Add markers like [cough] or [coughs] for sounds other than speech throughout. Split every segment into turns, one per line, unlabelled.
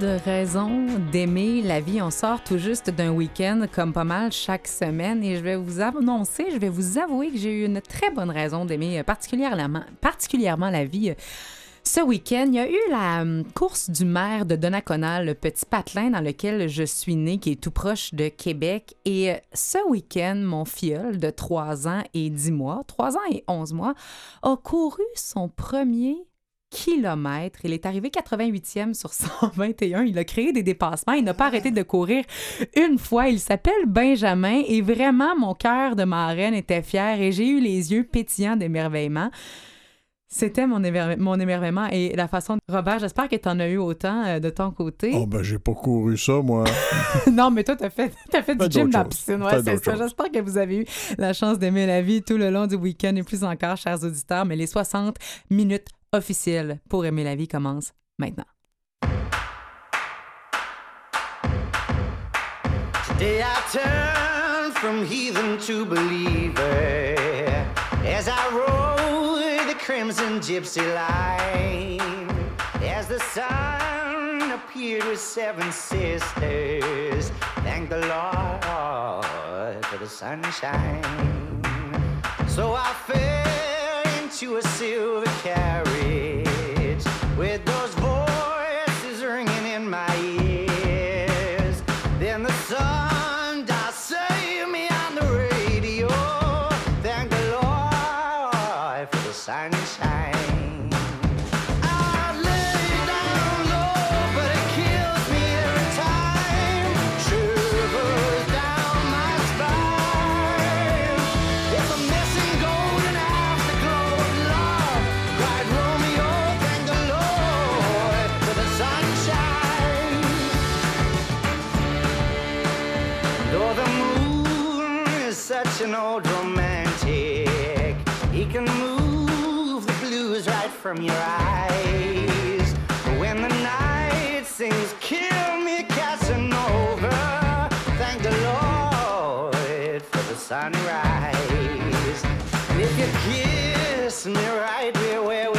de raisons d'aimer la vie. On sort tout juste d'un week-end, comme pas mal chaque semaine, et je vais vous annoncer, je vais vous avouer que j'ai eu une très bonne raison d'aimer particulièrement, particulièrement la vie. Ce week-end, il y a eu la hum, course du maire de Donnacona, le petit patelin dans lequel je suis née, qui est tout proche de Québec. Et ce week-end, mon filleul de 3 ans et 10 mois, 3 ans et 11 mois, a couru son premier kilomètres. Il est arrivé 88e sur 121. Il a créé des dépassements. Il n'a pas arrêté de courir une fois. Il s'appelle Benjamin et vraiment, mon cœur de marraine était fier et j'ai eu les yeux pétillants d'émerveillement. C'était mon, mon émerveillement et la façon. Robert, j'espère que tu en as eu autant euh, de ton côté.
Oh, ben, j'ai pas couru ça, moi. [laughs]
non, mais toi, t'as fait, as fait du gym dans la piscine. Ouais, c'est ça. J'espère que vous avez eu la chance d'aimer la vie tout le long du week-end et plus encore, chers auditeurs. Mais les 60 minutes officielles pour aimer la vie commencent maintenant. Today I turn from heathen to believer as I roll crimson gypsy line as the sun appeared with seven sisters. Thank the Lord for the sunshine. So I fell into a silver carriage with those from your eyes. When the night sings, kill me, Casanova. Thank the Lord for the sunrise. If you kiss me right here where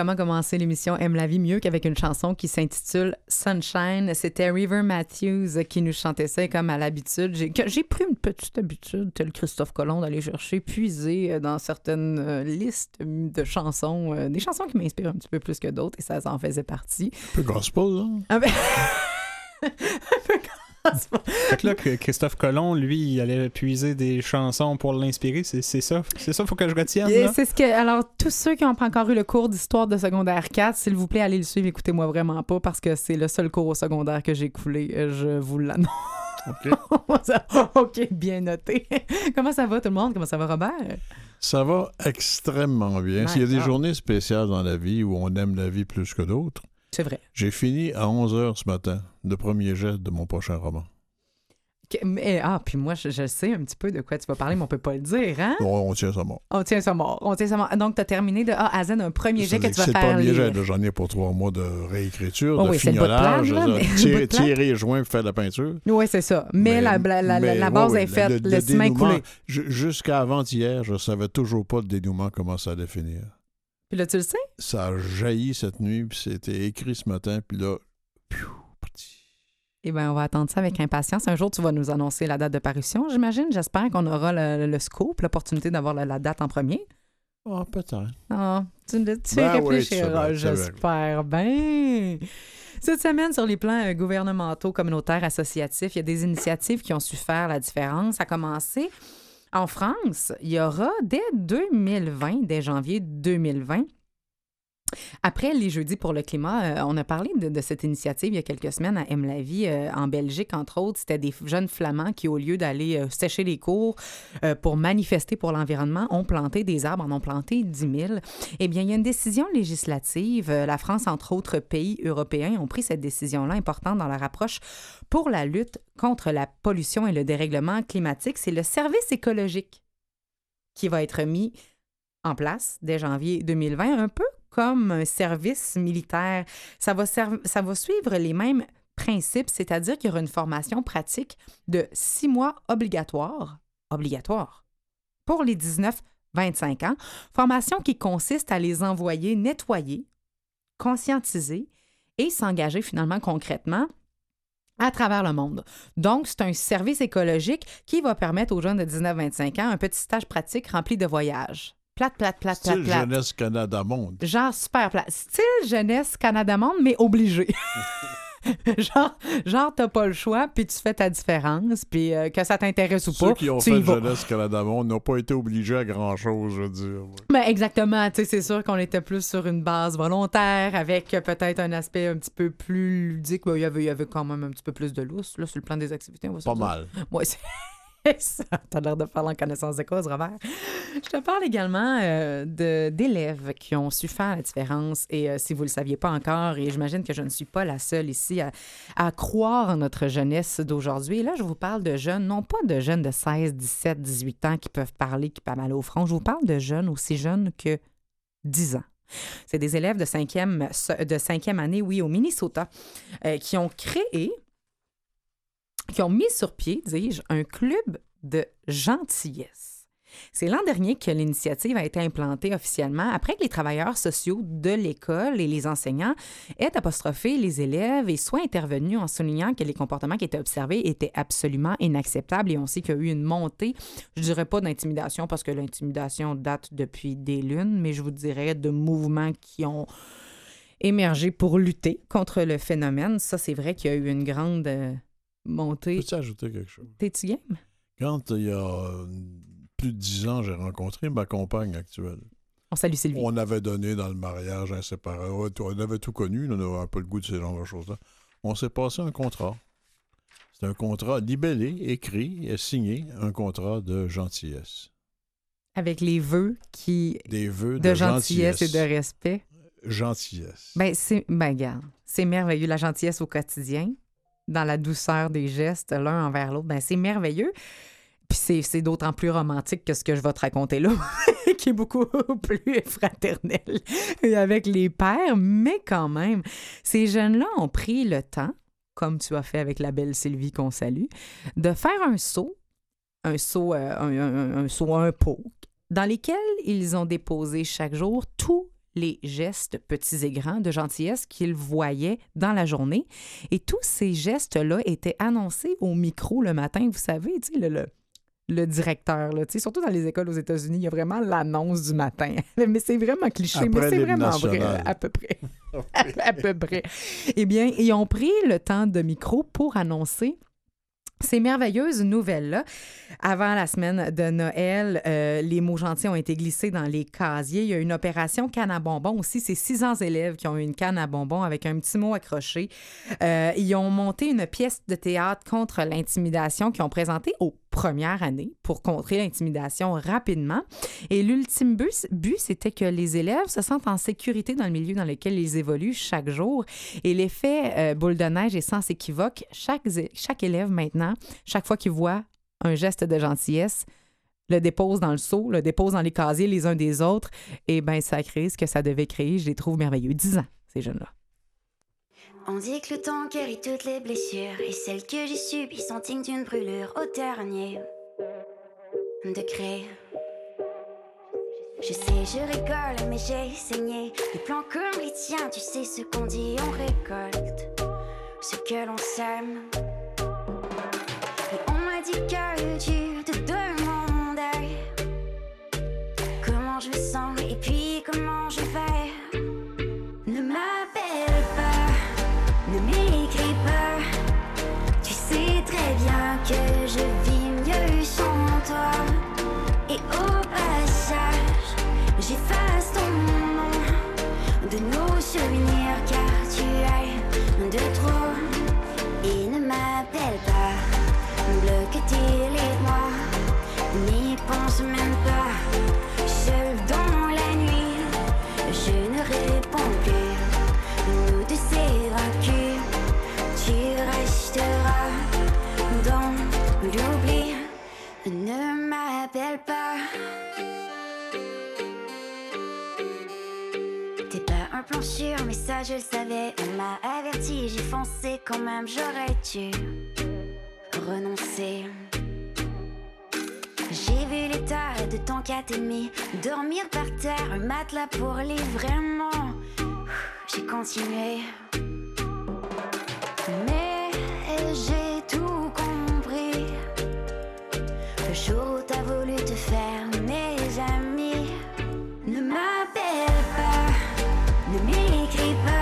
comment commencer l'émission Aime la vie mieux qu'avec une chanson qui s'intitule Sunshine. C'était River Matthews qui nous chantait ça comme à l'habitude. J'ai pris une petite habitude, tel Christophe Colomb, d'aller chercher, puiser euh, dans certaines euh, listes de chansons, euh, des chansons qui m'inspirent un petit peu plus que d'autres et ça, en faisait partie.
Un peu gospel, hein?
Ah ben... [laughs] un
peu fait que là, [laughs] Christophe Colomb, lui, il allait puiser des chansons pour l'inspirer. C'est ça. C'est ça, faut que je retienne.
C'est ce que. Alors, tous ceux qui n'ont pas encore eu le cours d'histoire de secondaire 4, s'il vous plaît, allez le suivre. Écoutez-moi vraiment pas parce que c'est le seul cours au secondaire que j'ai coulé. Je vous l'annonce. OK. [laughs] OK, bien noté. Comment ça va tout le monde? Comment ça va, Robert?
Ça va extrêmement bien. S'il y a des journées spéciales dans la vie où on aime la vie plus que d'autres,
C'est vrai.
j'ai fini à 11 h ce matin, le premier jet de mon prochain roman.
Mais- ah, puis moi, je, je sais un petit peu de quoi tu vas parler, mais on peut pas le dire, hein?
Bon, on tient ça mort.
On tient ça mort. On tient ça mort. Donc, tu as terminé de A à Z un premier jet que tu vas
C'est le
faire
premier jet. J'en ai pour trois mois de réécriture,
Oh
de
oui,
fignolage, tirer, tirer pour faire de la peinture.
Oui, c'est ça. Mais, la, la, la-
mais,
la
ouais,
base
ouais,
est faite,
le-
le,
le
ciment est coulé.
ju- Jusqu'à avant-hier, je savais toujours pas le dénouement, comment ça allait finir.
Puis là, tu le sais?
Ça a jailli cette nuit, puis c'était écrit ce matin, puis là, piou, parti.
Eh bien, on va attendre ça avec impatience. Un jour, tu vas nous annoncer la date de parution, j'imagine. J'espère qu'on aura le, le scoop, l'opportunité d'avoir la, la date en premier.
Ah, peut-être.
Ah, tu, tu y
Ben
réfléchiras, j'espère bien. Cette semaine, sur les plans euh, gouvernementaux, communautaires, associatifs, il y a des initiatives qui ont su faire la différence. À commencer, en France, il y aura dès 2020, dès janvier 2020, après les Jeudis pour le climat, euh, on a parlé de, cette initiative il y a quelques semaines à Aime la vie euh, en Belgique, entre autres. C'était des jeunes flamands qui, au lieu d'aller euh, sécher les cours pour manifester pour l'environnement, ont planté des arbres, en ont planté 10 000. Eh bien, il y a une décision législative. La France, entre autres pays européens, ont pris cette décision-là importante dans leur approche pour la lutte contre la pollution et le dérèglement climatique. C'est le service écologique qui va être mis en place dès janvier 2020, un peu comme un service militaire. Ça va, suivre les mêmes principes, c'est-à-dire qu'il y aura une formation pratique de six mois obligatoire, obligatoire, pour les 19-25 ans. Formation qui consiste à les envoyer nettoyer, conscientiser et s'engager finalement concrètement à travers le monde. Donc, c'est un service écologique qui va permettre aux jeunes de 19-25 ans un petit stage pratique rempli de voyages. Plate, plate, plate, plate,
Style
plate.
Jeunesse Canada Monde.
Genre super plat. Style jeunesse Canada Monde, mais obligé. [laughs] genre, genre t'as pas le choix, puis tu fais ta différence, puis euh, que ça t'intéresse ou
Ceux
pas,
qui ont fait. Jeunesse Canada Monde n'ont pas été obligés à grand-chose, je veux dire.
Ben exactement, tu sais, c'est sûr qu'on était plus sur une base volontaire, avec peut-être un aspect un petit peu plus ludique. Il, y avait, il y avait quand même un petit peu plus de lousse, là, sur le plan des activités, on va se
Pas mal.
C'est [laughs] T'as l'air de parler en connaissance de cause, Robert. Je te parle également euh, d'élèves qui ont su faire la différence. Et euh, si vous ne le saviez pas encore, et j'imagine que je ne suis pas la seule ici à, à croire en notre jeunesse d'aujourd'hui. Et là, je vous parle de jeunes, non pas de jeunes de 16, 17, 18 ans qui peuvent parler, qui peuvent mal au front. Je vous parle de jeunes aussi jeunes que 10 ans. C'est des élèves de cinquième, de cinquième année, oui, au Minnesota, euh, qui ont créé qui ont mis sur pied, dis-je, un club de gentillesse. C'est l'an dernier que l'initiative a été implantée officiellement après que les travailleurs sociaux de l'école et les enseignants aient apostrophé les élèves et soient intervenus en soulignant que les comportements qui étaient observés étaient absolument inacceptables et on sait qu'il y a eu une montée, je dirais pas d'intimidation parce que l'intimidation date depuis des lunes, mais je vous dirais de mouvements qui ont émergé pour lutter contre le phénomène. Ça, c'est vrai qu'il y a eu une grande euh, montée.
Peux-tu ajouter quelque chose?
T'es-tu game?
Quand il y a euh, plus de dix ans, j'ai rencontré ma compagne actuelle.
On salue Sylvie.
On avait donné dans le mariage inséparable. On avait tout connu, on n'avait pas le goût de ces genres de choses-là. On s'est passé un contrat. C'est un contrat libellé, écrit et signé, un contrat de gentillesse.
Avec les vœux qui
Des vœux
de,
de,
gentillesse, et de respect.
Gentillesse.
Ben, c'est. Ben, c'est merveilleux, la gentillesse au quotidien, dans la douceur des gestes l'un envers l'autre. Ben, c'est merveilleux. Puis c'est, d'autant plus romantique que ce que je vais te raconter là, [laughs] qui est beaucoup [laughs] plus fraternel avec les pères. Mais quand même, ces jeunes-là ont pris le temps, comme tu as fait avec la belle Sylvie qu'on salue, de faire un saut, un saut, euh, un saut à un pot, dans lesquels ils ont déposé chaque jour tous les gestes petits et grands de gentillesse qu'ils voyaient dans la journée. Et tous ces gestes-là étaient annoncés au micro le matin. Vous savez, tu sais, le, le, le directeur, là, tu sais, surtout dans les écoles aux États-Unis, il y a vraiment l'annonce du matin. [laughs] mais c'est vraiment cliché, mais c'est vraiment vrai, à peu près. à, [laughs] [laughs] à peu près. Eh bien, ils ont pris le temps de micro pour annoncer ces merveilleuses nouvelles-là. Avant la semaine de Noël, euh, les mots gentils ont été glissés dans les casiers. Il y a une opération canne à bonbons aussi. C'est 600 élèves qui ont eu une canne à bonbons avec un petit mot accroché. Euh, ils ont monté une pièce de théâtre contre l'intimidation qu'ils ont présentée au première année pour contrer l'intimidation rapidement. Et l'ultime but, c'était que les élèves se sentent en sécurité dans le milieu dans lequel ils évoluent chaque jour. Et l'effet euh, boule de neige est sans équivoque. Chaque, chaque élève maintenant, chaque fois qu'il voit un geste de gentillesse, le dépose dans le seau, le dépose dans les casiers les uns des autres, et bien ça crée ce que ça devait créer. Je les trouve merveilleux. 10 ans, ces jeunes-là.
On dit que le temps guérit toutes les blessures Et celles que j'ai subies sont dignes d'une brûlure au dernier. Degré Je sais, je rigole, mais j'ai saigné Des plans comme les tiens, tu sais ce qu'on dit, on récolte Ce que l'on sème. Et on m'a dit que tu te demandais Comment je sens et puis comment Et au passage, j'efface ton nom De nos souvenirs car tu es de trop. Et ne m'appelle pas, bloque tes les moi N'y pense même T'es pas un plan sûr, mais ça je le savais. On m'a averti, j'ai foncé quand même J'aurais dû renoncer. J'ai vu l'état de ton ennemi Dormir par terre, un matelas pour les vraiment J'ai continué. Mais j'ai tout compris Où t'as voulu te faire mes amis Ne m'appelle pas, ne m'écris pas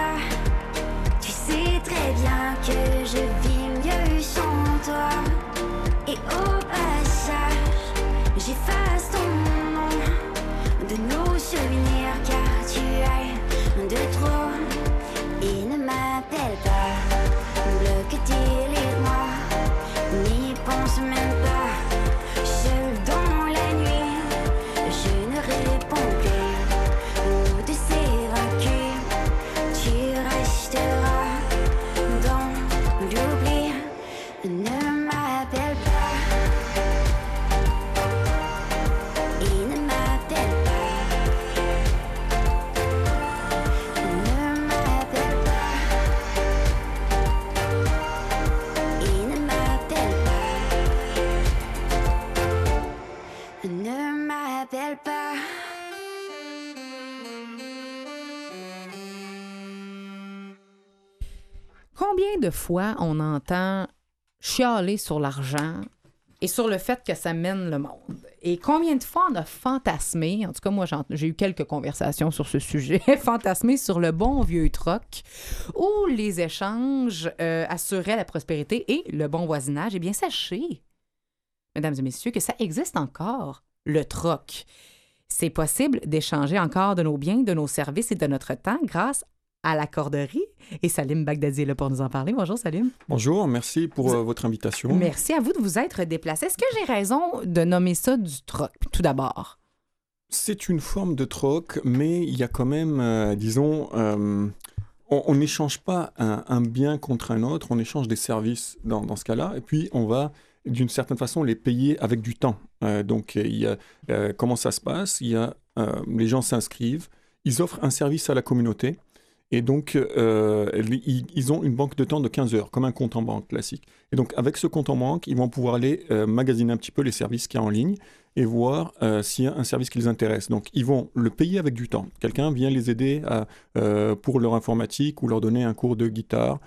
fois on entend chialer sur l'argent et sur le fait que ça mène le monde? Et combien de fois on a fantasmé, en tout cas moi j'ai eu quelques conversations sur ce sujet, [laughs] fantasmé sur le bon vieux troc où les échanges euh, assuraient la prospérité et le bon voisinage. Eh bien sachez, mesdames et messieurs, que ça existe encore, le troc. C'est possible d'échanger encore de nos biens, de nos services et de notre temps grâce à la corderie. Et Salim Bagdadi est là pour nous en parler. Bonjour Salim.
Bonjour, merci pour euh, votre invitation.
Merci à vous de vous être déplacé. Est-ce que j'ai raison de nommer ça du troc, tout d'abord?
C'est une forme de troc, mais il y a quand même, euh, disons, euh, on n'échange pas un, un bien contre un autre, on échange des services dans, dans ce cas-là, et puis on va d'une certaine façon les payer avec du temps. Donc il y a, comment ça se passe? Il y a, les gens s'inscrivent, ils offrent un service à la communauté, et donc euh, ils, ont une banque de temps de 15 heures, comme un compte en banque classique. Et donc avec ce compte en banque, ils vont pouvoir aller euh, magasiner un petit peu les services qu'il y a en ligne et voir euh, s'il y a un service qui les intéresse. Donc, ils vont le payer avec du temps. Quelqu'un vient les aider pour leur informatique ou leur donner un cours de guitare.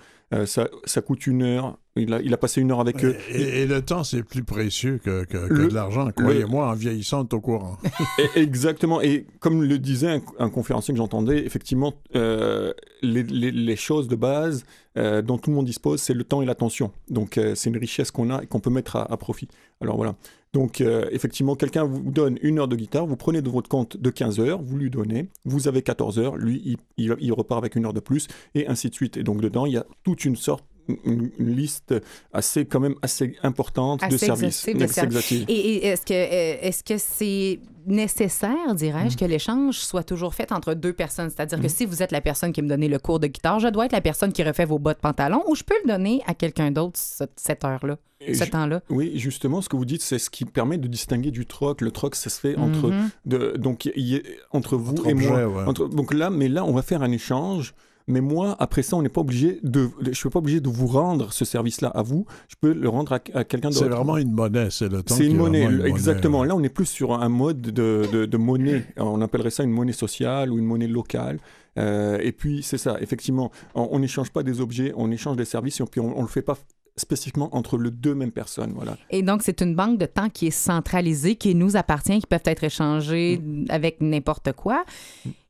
Ça coûte une heure. Il a, il a passé une heure avec eux.
Et, et le temps, c'est plus précieux que, que- que
Le-
de l'argent. Croyez-moi, en vieillissant, au courant. [laughs]
Exactement. Et comme le disait un, un conférencier que j'entendais, effectivement, euh, les, les- les choses de base euh, dont tout le monde dispose, c'est le temps et l'attention. Donc, euh, c'est une richesse qu'on a et qu'on peut mettre à, à profit. Alors voilà. Donc, effectivement, quelqu'un vous donne une heure de guitare, vous prenez de votre compte de 15 heures, vous lui donnez, vous avez 14 heures, lui, il, il- il repart avec une heure de plus, et ainsi de suite. Et donc, dedans, il y a toute une sorte une, une liste assez, quand même assez importante de
Assez
services.
exhaustive de
Assez
services.
exhaustive.
Et, et est-ce que euh, est-ce que c'est nécessaire, dirais-je, que l'échange soit toujours fait entre deux personnes? C'est-à-dire que si vous êtes la personne qui me donnait le cours de guitare, je dois être la personne qui refait vos bas de pantalon ou je peux le donner à quelqu'un d'autre cette, cette heure-là, ce temps-là?
Oui, justement, ce que vous dites, c'est ce qui permet de distinguer du troc. Le troc, ça se fait entre,
Mhm.
de, donc, y entre vous
Entre
et moi.
ouais.
Entre- donc là, mais là, on va faire un échange. Mais moi, après ça, on n'est pas obligé de, je suis pas obligé de vous rendre ce service-là à vous. Je peux le rendre à, à quelqu'un d'autre.
C'est vraiment une monnaie, c'est le temps
C'est une monnaie,
une
exactement.
monnaie.
Là, on est plus sur un mode de, de- de monnaie. On appellerait ça une monnaie sociale ou une monnaie locale. Euh, et puis, c'est ça, effectivement. On on n'échange pas des objets, on échange des services et puis on ne le fait pas spécifiquement entre les deux mêmes personnes. Voilà.
Et donc, c'est une banque de temps qui est centralisée, qui nous appartient, qui peuvent être échangés
Mm.
avec n'importe quoi.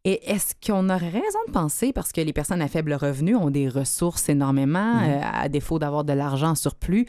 Et est-ce qu'on aurait raison de penser, parce que les personnes à faible revenu ont des ressources énormément,
Mm.
euh, à défaut d'avoir de l'argent en surplus.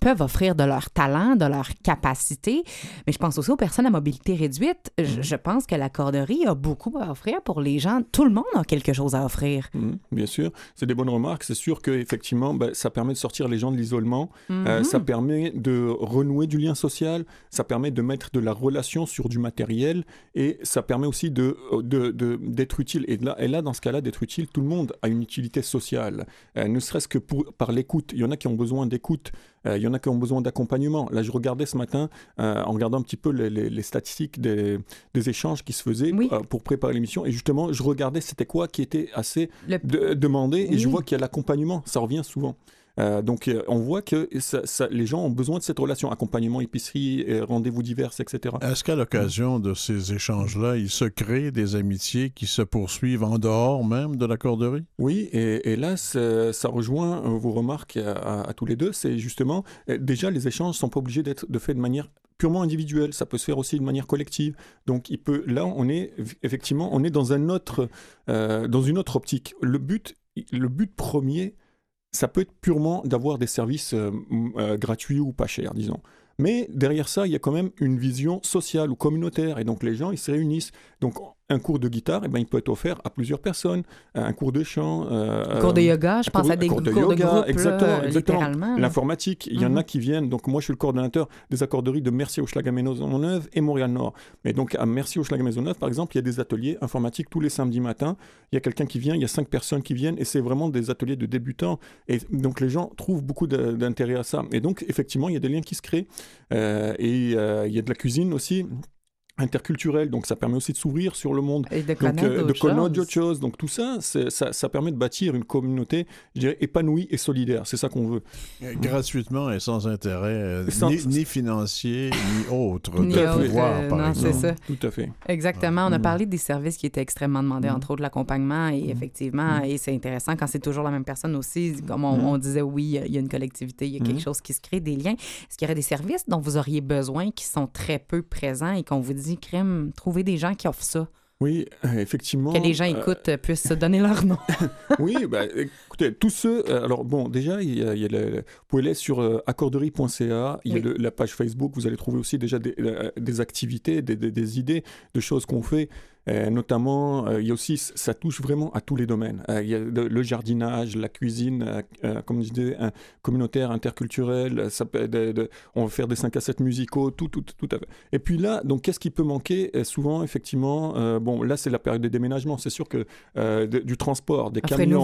Peuvent offrir de leur talent, de leur capacité. Mais je pense aussi aux personnes à mobilité réduite.
Mm.
Je, je pense que la corderie a beaucoup à offrir pour les gens. Tout le monde a quelque chose à offrir.
Mhm, bien sûr, c'est des bonnes remarques. C'est sûr que effectivement, ben, ça permet de sortir les gens de l'isolement. Euh,
Mhm.
ça permet de renouer du lien social. Ça permet de mettre de la relation sur du matériel. Et ça permet aussi de, de- de- d'être utile. Et là, et là, dans ce cas-là, d'être utile, tout le monde a une utilité sociale. Euh, ne serait-ce que pour, par l'écoute. Il y en a qui ont besoin d'écoute. Euh, il y en a qui ont besoin d'accompagnement. Là, je regardais ce matin, euh, en regardant un petit peu les, les- les statistiques des, des échanges qui se faisaient
Oui.
euh, pour préparer l'émission. Et justement, je regardais c'était quoi qui était assez
Le-
de- demandé. Et je vois qu'il y a l'accompagnement. Ça revient souvent. Euh, donc, euh, on voit que ça- ça- les gens ont besoin de cette relation. Accompagnement, épicerie, euh, rendez-vous divers, etc.
Est-ce qu'à l'occasion de ces échanges-là, il se crée des amitiés qui se poursuivent en dehors même de la corderie?
Oui, et, et là, ça rejoint vos remarques à, à- à tous les deux. C'est justement, déjà, les échanges sont pas obligés d'être de fait de manière purement individuelle. Ça peut se faire aussi de manière collective. Donc, il peut, là, on est effectivement, on est dans un autre, euh, dans une autre optique. Le but, le but premier, ça peut être purement d'avoir des services euh, euh, gratuits ou pas chers, disons. Mais derrière ça, il y a quand même une vision sociale ou communautaire. Et donc les gens, ils se réunissent. Donc un cours de guitare, eh ben, il peut être offert à plusieurs personnes. Un cours de chant. euh,
cours de yoga, je
un
pense
cours-
à des
un cours de
cours de
yoga,
groupe,
exactement. L'informatique, il y en
Mhm.
a qui viennent. Donc, moi, je suis le coordonnateur des accorderies de Merci au Maisonneuve et Montréal-Nord. Mais donc, à Merci au Maisonneuve, par exemple, il y a des ateliers informatiques tous les samedis matins. Il y a quelqu'un qui vient, il y a cinq personnes qui viennent, et c'est vraiment des ateliers de débutants. Et donc, les gens trouvent beaucoup de- d'intérêt à ça. Et donc, effectivement, il y a des liens qui se créent. Euh, et euh, il y a de la cuisine aussi interculturelle, donc ça permet aussi de s'ouvrir sur le monde.
Et de
Donc,
connaître
euh, de
d'autres
connaître
choses.
d'autres choses. Donc, tout ça, ça, ça permet de bâtir une communauté, je dirais, épanouie et solidaire. C'est ça qu'on veut.
Euh, Gratuitement et sans intérêt, euh,
Sans-
ni, ni financier, ni autre,
Ni
de
autre,
pouvoir,
euh,
par
non, c'est
exemple.
ça.
Tout à fait.
Exactement. On a
Mhm.
parlé des services qui étaient extrêmement demandés, entre autres l'accompagnement. Et
Mhm.
effectivement, et c'est intéressant quand c'est toujours la même personne aussi. Comme on, on disait, oui, il y a- une collectivité, il y a quelque chose qui se crée, des liens. Est-ce qu'il y aurait des services dont vous auriez besoin qui sont très peu présents et qu'on vous dit, crime, trouver des gens qui offrent ça,
Oui, euh, effectivement.
que les gens
euh,
écoutent, euh, puissent se donner leur nom? [laughs]
oui, bah, écoutez, tous ceux. euh, alors, bon, déjà, il y a, il y a le- vous pouvez aller sur euh, accorderie.ca. Il y a le- la page Facebook. Vous allez trouver aussi déjà des, des activités, des, des- des idées de choses qu'on fait. Euh, notamment, euh, il y a aussi, ça touche vraiment à tous les domaines. Euh, il y a le jardinage, la cuisine, comme je disais, un- communautaire, interculturel. Ça peut, de- de- on va faire des 5 à 7 musicaux, tout, tout, tout à fait. Et puis là, donc, qu'est-ce qui peut manquer? Souvent, effectivement, bon, là, c'est la période des déménagements. C'est sûr que de- du transport, des camions.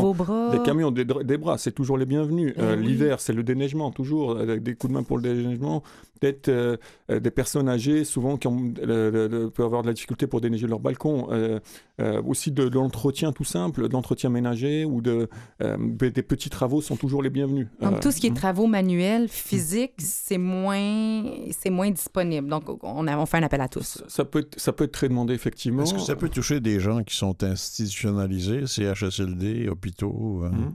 Des camions, des, bras, c'est toujours les bienvenus.
Eh
Euh,
oui.
L'hiver, c'est le déneigement, toujours, des coups de main pour le déneigement. Peut-être euh, des personnes âgées, souvent, qui ont, euh, peuvent avoir de la difficulté pour déneiger leur balcon. Euh, euh, aussi de, de l'entretien tout simple, de l'entretien ménager ou de, euh, des petits travaux sont toujours les bienvenus.
Donc,
Euh,
tout ce qui est
mm.
travaux manuels, physiques, c'est moins, c'est moins disponible. Donc, on, a- on fait un appel à tous.
ça, ça peut être, ça peut être très demandé, effectivement.
Est-ce que ça peut toucher des gens qui sont institutionnalisés, CHSLD, hôpitaux? hein?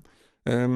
Euh,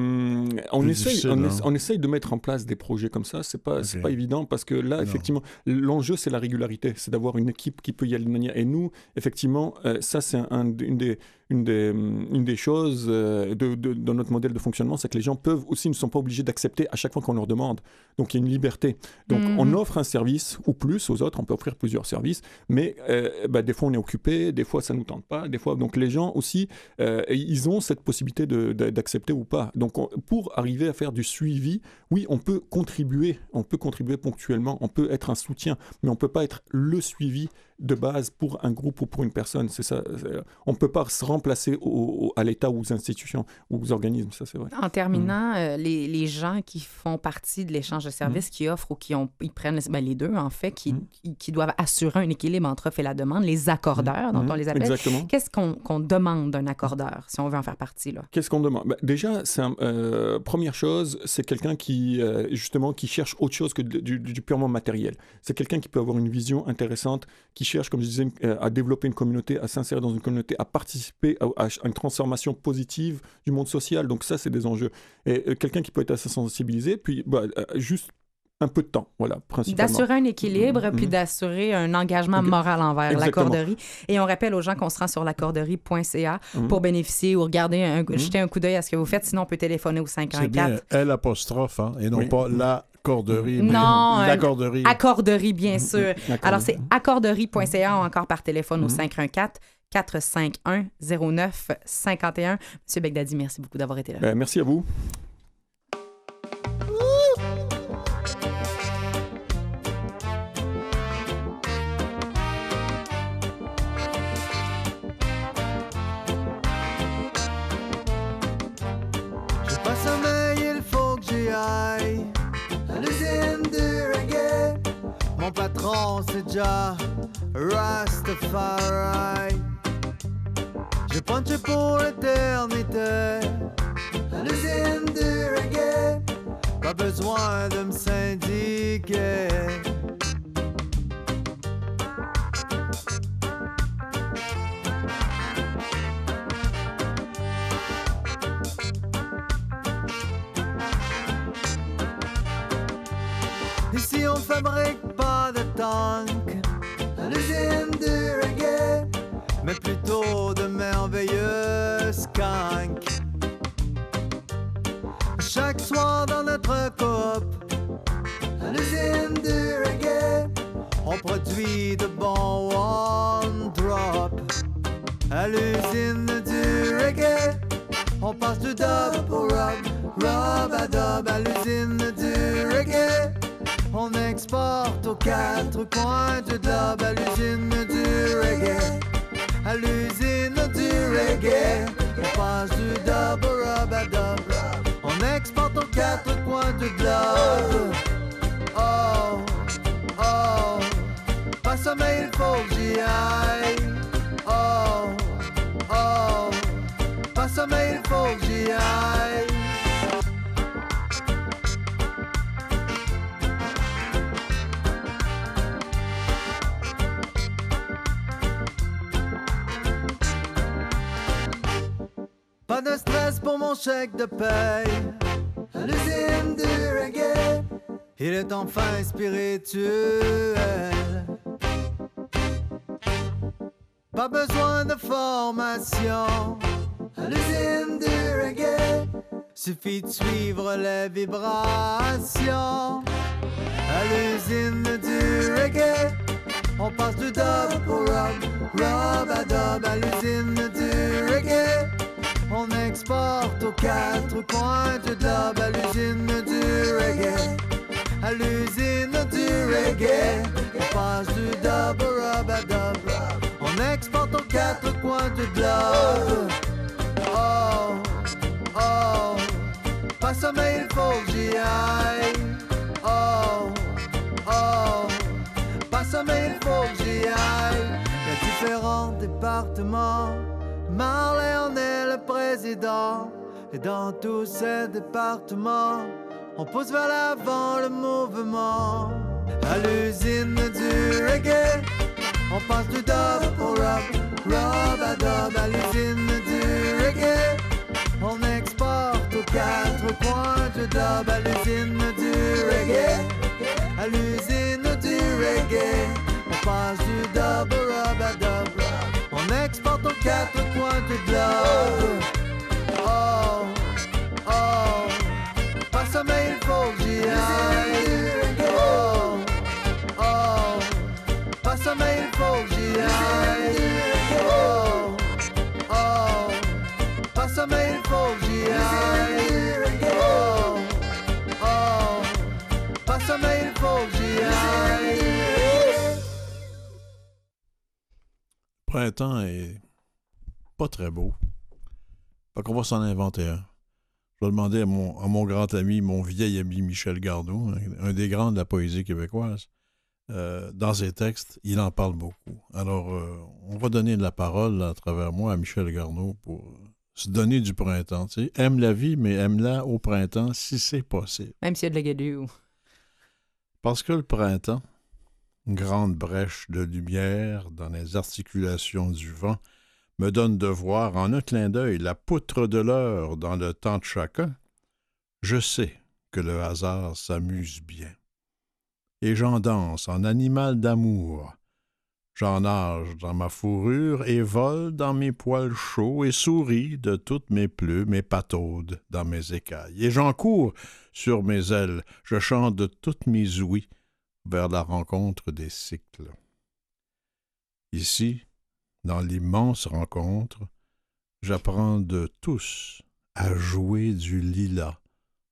on, essaye,
difficile,
on,
hein.
on essaye de mettre en place des projets comme ça. C'est pas, c'est pas évident parce que là,
Non.
effectivement, l'enjeu c'est la régularité, c'est d'avoir une équipe qui peut y aller de manière. Et nous, effectivement, euh, ça c'est un, une des une des, une des choses euh, de, de- dans notre modèle de fonctionnement, c'est que les gens peuvent aussi ne sont pas obligés d'accepter à chaque fois qu'on leur demande. Donc il y a une liberté. Donc
Mhm.
on offre un service ou plus aux autres, on peut offrir plusieurs services, mais euh, bah, des fois on est occupé, des fois ça ne nous tente pas, des fois donc les gens aussi euh, ils ont cette possibilité de- de- d'accepter ou pas. Donc on- pour arriver à faire du suivi, oui on peut contribuer, on peut contribuer ponctuellement, on peut être un soutien, mais on peut pas être le suivi de base pour un groupe ou pour une personne. C'est ça. On peut pas se remplacer au- au- à l'État ou aux institutions ou aux organismes. Ça c'est vrai.
En terminant, euh, les, les gens qui font partie de l'échange de services, qui offrent ou qui ont, ils prennent ben, les deux, en fait, qui,
Mhm.
qui, qui doivent assurer un équilibre entre offre et la demande, les accordeurs, dont
Mhm.
on les appelle.
Exactement.
Qu'est-ce qu'on qu'on demande d'un accordeur, si on veut en faire partie? Là?
Qu'est-ce qu'on demande? Bah, Déjà, un- euh, première chose, c'est quelqu'un qui euh, justement qui cherche autre chose que du, du purement matériel. C'est quelqu'un qui peut avoir une vision intéressante, qui cherche, comme je disais, euh, à développer une communauté, à s'insérer dans une communauté, à participer à, à une transformation positive du monde social. Donc ça, c'est des enjeux. Et euh, quelqu'un qui peut être assez sensibilisé, puis bah, euh, juste un peu de temps, voilà, principalement.
D'assurer un équilibre,
Mhm.
puis d'assurer un engagement moral envers
Exactement.
l'accorderie. Et on rappelle aux gens qu'on se rend sur l'accorderie.ca
Mhm.
pour bénéficier ou regarder, un,
Mhm.
jeter un coup d'œil à ce que vous faites. Sinon, on peut téléphoner au
C'est bien
514.
L apostrophe, hein, et non
Oui.
pas la corderie.
Non,
la
euh,
corderie.
Accorderie, bien sûr.
D'accord.
Alors, c'est accorderie.ca ou encore par téléphone au
Mhm.
514 451 09 51. Monsieur Begdadi, merci beaucoup d'avoir été là.
Euh, merci à vous.
Patron c'est déjà Rastafari. J'ai punché pour l'éternité. L'usine du reggae, pas besoin de me syndiquer. Ici on fabrique pas à l'usine du reggae, mais plutôt de merveilleux skank. Chaque soir dans notre coop, l'usine du reggae, on produit de bons one drop. À l'usine du reggae, on passe du dub au rub, rub à dub à l'usine du reggae. On exporte aux quatre coins du globe à l'usine du reggae. À l'usine du reggae, on passe du dub au rub. On exporte aux quatre coins du globe. Oh, oh, pas sommeil, il faut que j'y aille. Oh, oh, pas sommeil, il faut que j'y aille. Pas de stress pour mon chèque de paye. L'usine du reggae, il est enfin spirituel. Pas besoin de formation. L'usine du reggae, suffit de suivre les vibrations. À l'usine du reggae, on passe du dub au rub, rub à dub. À l'usine du reggae, on exporte aux quatre coins du globe. À l'usine du reggae, à l'usine du reggae, on passe du dub au rub à. On exporte aux quatre coins du globe. Oh, oh, pas sommeil, il faut que j'y aille. Oh, oh, pas sommeil, il faut que j'y aille. Il y a différents départements. Marley en est le président. Et dans tous ces départements, on pousse vers l'avant le mouvement. À l'usine du reggae, on passe du dub au rub, rub à dub. À l'usine du reggae, on exporte aux quatre coins du dub. À l'usine du reggae, à l'usine du reggae, on passe du dub au rub à dub. Quatre coins du globe. Oh, oh, il faut j'y aille. Oh, oh, sommeil, il faut j'y. Oh, oh, sommeil, il faut j'y. Oh, oh, il faut j'y
printemps est pas très beau. Fait qu'on va s'en inventer un. Je vais demander à mon, à mon grand ami, mon vieil ami Michel Gardot, un, un des grands de la poésie québécoise. Euh, dans ses textes, il en parle beaucoup. Alors, euh, on va donner de la parole à travers moi à Michel Garneau pour se donner du printemps. Tu sais. Aime la vie, mais aime-la au printemps si c'est possible.
Même s'il y a de la guédue.
Parce que le printemps, une grande brèche de lumière dans les articulations du vent, me donne de voir en un clin d'œil la poutre de l'heure dans le temps de chacun, je sais que le hasard s'amuse bien. Et j'en danse en animal d'amour. J'en nage dans ma fourrure et vole dans mes poils chauds et souris de toutes mes plumes et pataude dans mes écailles. Et j'en cours sur mes ailes, je chante de toutes mes ouïes vers la rencontre des cycles. Ici, dans l'immense rencontre, j'apprends de tous à jouer du lilas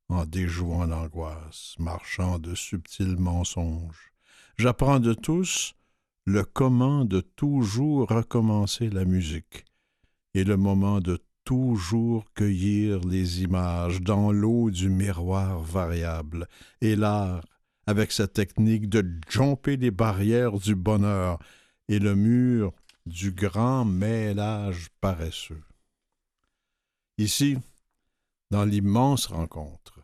en déjouant l'angoisse, marchant de subtils mensonges. J'apprends de tous le comment de toujours recommencer la musique et le moment de toujours cueillir les images dans l'eau du miroir variable et l'art avec sa technique de jumper les barrières du bonheur et le mur du grand mêlage paresseux. Ici, dans l'immense rencontre,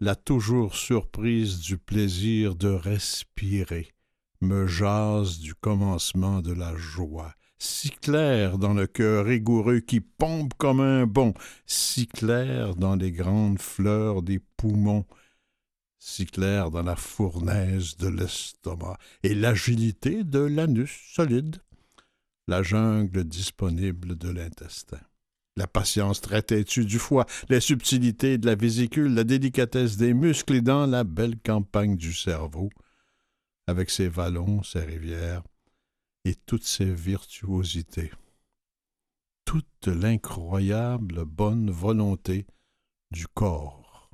la toujours surprise du plaisir de respirer me jase du commencement de la joie, si clair dans le cœur rigoureux qui pompe comme un bond, si clair dans les grandes fleurs des poumons, si clair dans la fournaise de l'estomac, et l'agilité de l'anus solide, la jungle disponible de l'intestin. La patience très têtue du foie, les subtilités de la vésicule, la délicatesse des muscles et dans la belle campagne du cerveau, avec ses vallons, ses rivières et toutes ses virtuosités. Toute l'incroyable bonne volonté du corps.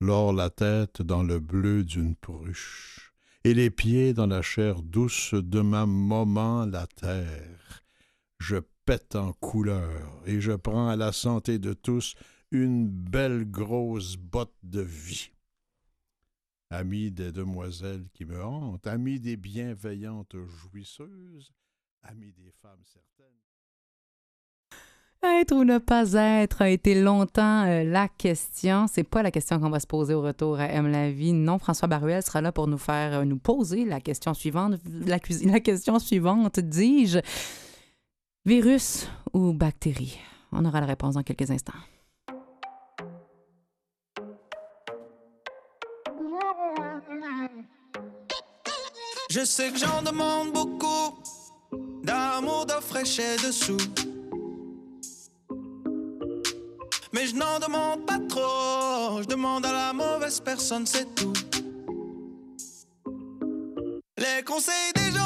Lors la tête dans le bleu d'une pruche, et les pieds dans la chair douce de ma moment la terre. Je pète en couleur et je prends à la santé de tous une belle grosse botte de vie. Ami des demoiselles qui me hantent, ami des bienveillantes jouisseuses, ami des femmes certaines.
Être ou ne pas être a été longtemps euh, la question. C'est pas la question qu'on va se poser au retour à Aime la vie. Non, François Baruel sera là pour nous faire euh, nous poser la question suivante. La, la question suivante, dis-je, virus ou bactérie? On aura la réponse dans quelques instants.
Je sais que j'en demande beaucoup d'amour, de fraîcheur dessous. Mais je n'en demande pas trop, je demande à la mauvaise personne, c'est tout. Les conseils des gens